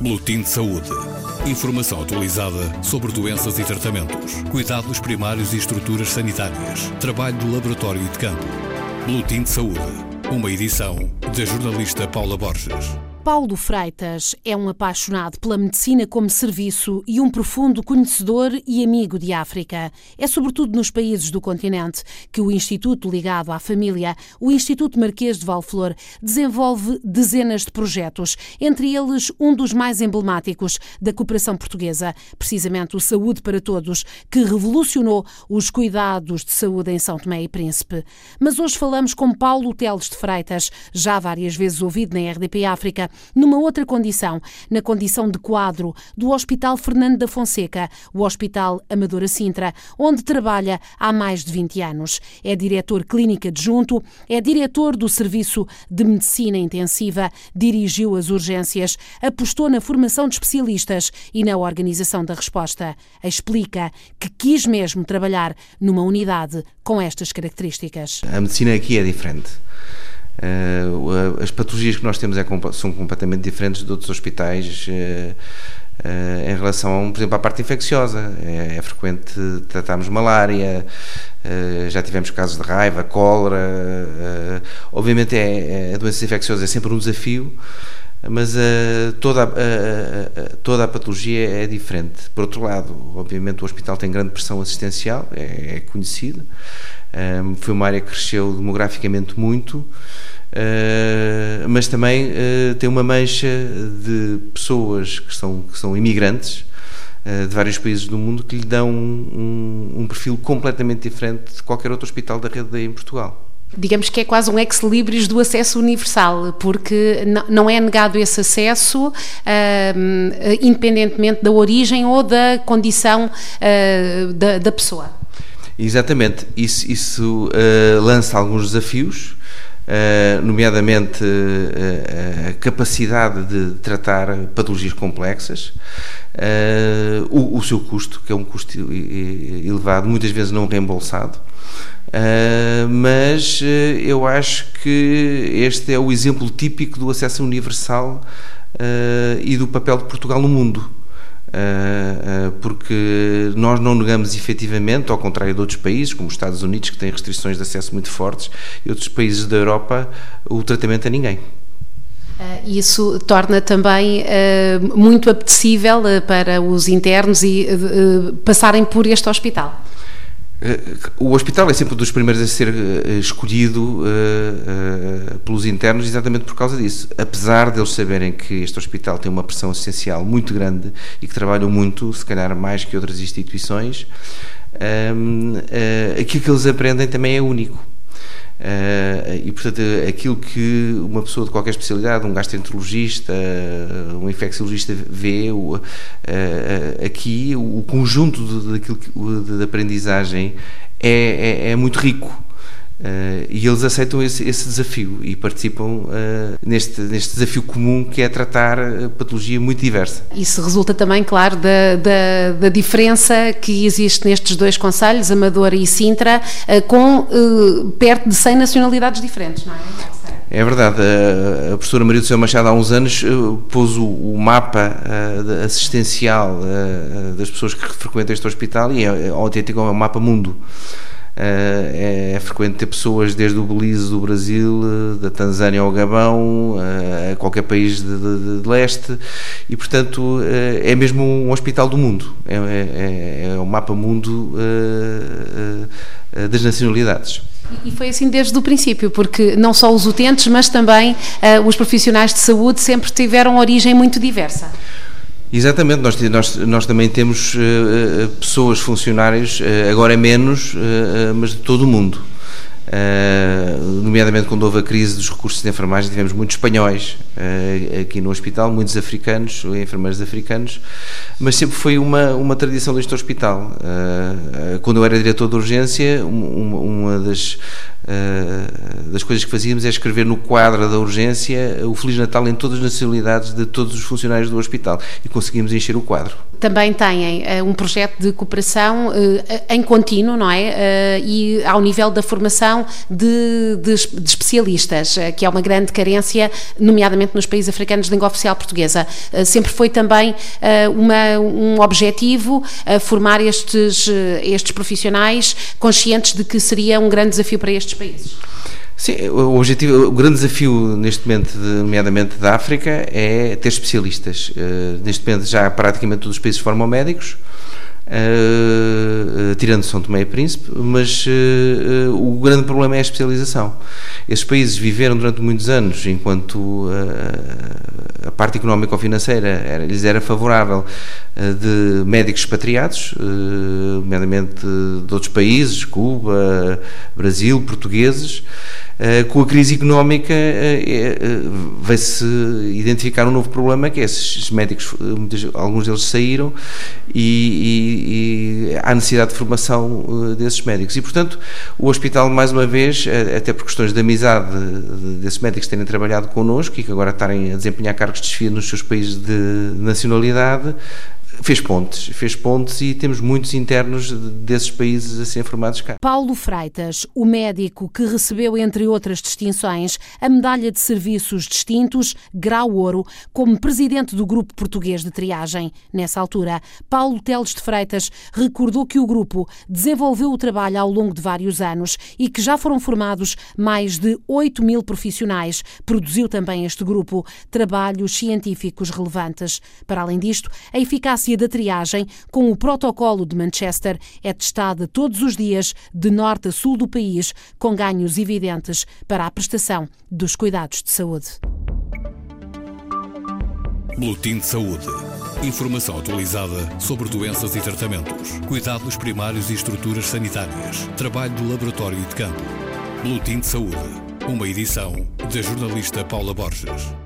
Boletim de Saúde. Informação atualizada sobre doenças e tratamentos, cuidados primários e estruturas sanitárias, trabalho do laboratório e de campo. Boletim de Saúde. Uma edição da jornalista Paula Borges. Paulo Freitas é um apaixonado pela medicina como serviço e um profundo conhecedor e amigo de África. É sobretudo nos países do continente que o Instituto ligado à família, o Instituto Marquês de Valflor, desenvolve dezenas de projetos, entre eles um dos mais emblemáticos da cooperação portuguesa, precisamente o Saúde para Todos, que revolucionou os cuidados de saúde em São Tomé e Príncipe. Mas hoje falamos com Paulo Teles de Freitas, já várias vezes ouvido na RDP África, numa outra condição, na condição de quadro do Hospital Fernando da Fonseca, o Hospital Amadora Sintra, onde trabalha há mais de 20 anos. É diretor clínico adjunto, é diretor do Serviço de Medicina Intensiva, dirigiu as urgências, apostou na formação de especialistas e na organização da resposta. Explica que quis mesmo trabalhar numa unidade com estas características. A medicina aqui é diferente. Uh, as patologias que nós temos é, são completamente diferentes de outros hospitais uh, uh, em relação, por exemplo, à parte infecciosa. É, é frequente tratarmos malária, já tivemos casos de raiva, cólera. obviamente, é, é, a doença infecciosa é sempre um desafio, mas toda, a, toda a patologia é diferente. Por outro lado, obviamente, o hospital tem grande pressão assistencial, é, é conhecido. foi uma área que cresceu demograficamente muito. Uh, mas também uh, tem uma mancha de pessoas que são, que são imigrantes uh, de vários países do mundo que lhe dão um, um, perfil completamente diferente de qualquer outro hospital da rede em Portugal. Digamos que é quase um ex-libris do acesso universal, porque não é negado esse acesso, independentemente da origem ou da condição da, da, pessoa. Exatamente, isso, isso lança alguns desafios, Uh, nomeadamente uh, a capacidade de tratar patologias complexas, uh, o, o, seu custo, que é um custo elevado, muitas vezes não reembolsado. mas eu acho que este é o exemplo típico do acesso universal e do papel de Portugal no mundo. Ah, ah, porque nós não negamos efetivamente, ao contrário de outros países, como os Estados Unidos, que têm restrições de acesso muito fortes, e outros países da Europa, o tratamento a ninguém. Uh, isso torna também muito apetecível para os internos e passarem por este hospital. Eh, o hospital é sempre um dos primeiros a ser eh, escolhido uh, pelos internos exatamente por causa disso. Apesar deles saberem que este hospital tem uma pressão essencial muito grande e que trabalham muito, se calhar mais que outras instituições, uh, aquilo que eles aprendem também é único. Uh, e portanto aquilo que uma pessoa de qualquer especialidade, um gastroenterologista, um infecciologista vê uh, uh, aqui, o, conjunto de, daquilo de, de aprendizagem é, é, é muito rico. Uh, e eles aceitam esse, esse desafio e participam uh, neste, neste desafio comum que é tratar patologia muito diversa. Isso resulta também, claro, da, da, da diferença que existe nestes dois conselhos, Amadora e Sintra, uh, com perto de 100 nacionalidades diferentes, não é? É verdade, a professora Maria do Céu Machado há uns anos pôs o, o mapa assistencial das pessoas que frequentam este hospital e é, é autêntico, é um mapa mundo. Eh, é, é, frequente ter pessoas desde o Belize, do Brasil, eh, da Tanzânia ao Gabão, eh, a qualquer país de, de, de leste, e portanto é mesmo um hospital do mundo, é, é, é um mapa mundo das nacionalidades. E foi assim desde o princípio, porque não só os utentes, mas também os profissionais de saúde sempre tiveram origem muito diversa. Exatamente, nós, nós, nós também temos uh, pessoas, funcionários, uh, agora é menos, uh, mas de todo o mundo. Uh, nomeadamente quando houve a crise dos recursos de enfermagem, tivemos muitos espanhóis uh, aqui no hospital, muitos africanos, enfermeiros africanos, mas sempre foi uma, uma tradição deste hospital. Uh, quando eu era diretor de urgência, uma, uma das, das coisas que fazíamos é escrever no quadro da urgência o Feliz Natal em todas as nacionalidades de todos os funcionários do hospital e conseguimos encher o quadro. também têm um projeto de cooperação em contínuo, não é? E ao nível da formação de, de, de especialistas, que é uma grande carência, nomeadamente nos países africanos de língua oficial portuguesa. sempre foi também uma, um objetivo formar estes, estes profissionais conscientes de que seria um grande desafio para estes países. Sim, o objetivo, o grande desafio neste momento, nomeadamente da África, é ter especialistas. Neste momento já praticamente todos os países formam médicos, uh, tirando São Tomé e Príncipe, mas uh, o grande problema é a especialização. Esses países viveram durante muitos anos, enquanto a parte económico-financeira lhes era favorável, de médicos expatriados, nomeadamente de outros países, Cuba, Brasil, portugueses, eh, com a crise económica vai-se identificar um novo problema que é esses médicos, alguns deles saíram e, e, e há necessidade de formação desses médicos. E portanto o hospital mais uma vez, até por questões de amizade desses médicos terem trabalhado connosco e que agora estarem a desempenhar cargos de desfio nos seus países de nacionalidade fez pontes, fez pontes e temos muitos internos desses países a serem formados cá. Paulo Freitas, o médico que recebeu, entre outras distinções, a medalha de serviços distintos, grau ouro, como presidente do grupo português de triagem. Nessa altura, Paulo Teles de Freitas recordou que o grupo desenvolveu o trabalho ao longo de vários anos e que já foram formados mais de 8 mil profissionais. Produziu também este grupo trabalhos científicos relevantes. Para além disto, a eficácia eficácia da triagem com o protocolo de Manchester é testada todos os dias, de norte a sul do país, com ganhos evidentes para a prestação dos cuidados de saúde. Boletim de Saúde. Informação atualizada sobre doenças e tratamentos, cuidados primários e estruturas sanitárias, trabalho de laboratório e de campo. Boletim de Saúde. Uma edição da jornalista Paula Borges.